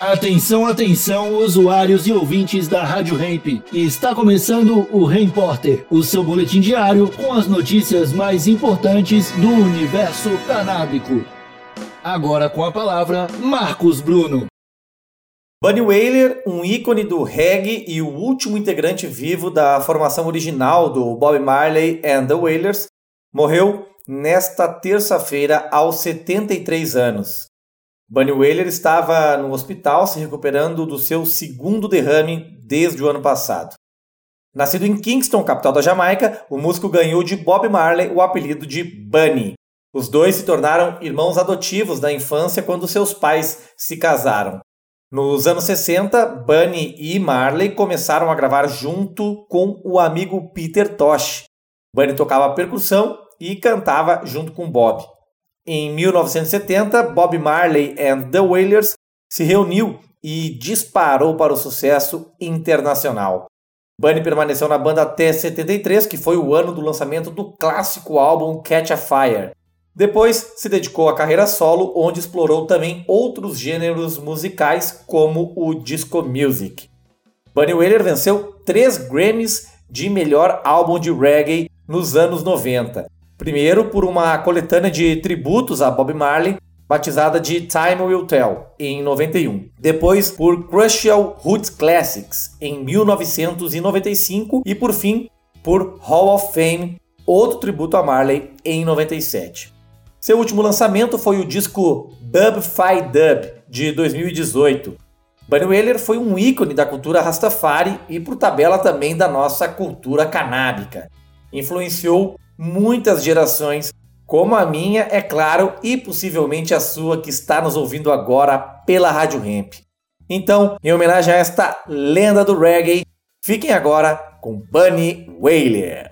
Atenção, atenção, usuários e ouvintes da Rádio Ramp. Está começando o Porter, o seu boletim diário com as notícias mais importantes do universo canábico. Agora com a palavra, Marcos Bruno. Bunny Wailer, um ícone do reggae e o último integrante vivo da formação original do Bob Marley and the Wailers, morreu nesta terça-feira aos 73 anos. Bunny Wailer estava no hospital se recuperando do seu segundo derrame desde o ano passado. Nascido em Kingston, capital da Jamaica, o músico ganhou de Bob Marley o apelido de Bunny. Os dois se tornaram irmãos adotivos da infância quando seus pais se casaram. Nos anos 60, Bunny e Marley começaram a gravar junto com o amigo Peter Tosh. Bunny tocava percussão e cantava junto com Bob. Em 1970, Bob Marley and the Wailers se reuniu e disparou para o sucesso internacional. Bunny permaneceu na banda até 73, que foi o ano do lançamento do clássico álbum Catch a Fire. Depois se dedicou à carreira solo, onde explorou também outros gêneros musicais, como o disco music. Bunny Wailer venceu três Grammys de melhor álbum de reggae nos anos 90. Primeiro, por uma coletânea de tributos a Bob Marley, batizada de Time Will Tell, em 91. Depois, por Crucial Roots Classics, em 1995. E, por fim, por Hall of Fame, outro tributo a Marley, em 97. Seu último lançamento foi o disco Dub Fi Dub, de 2018. Bunny Wailer foi um ícone da cultura Rastafari e, por tabela, também da nossa cultura canábica. Influenciou muitas gerações, como a minha, é claro, e possivelmente a sua que está nos ouvindo agora pela Rádio Ramp. Então, em homenagem a esta lenda do reggae, fiquem agora com Bunny Wailer.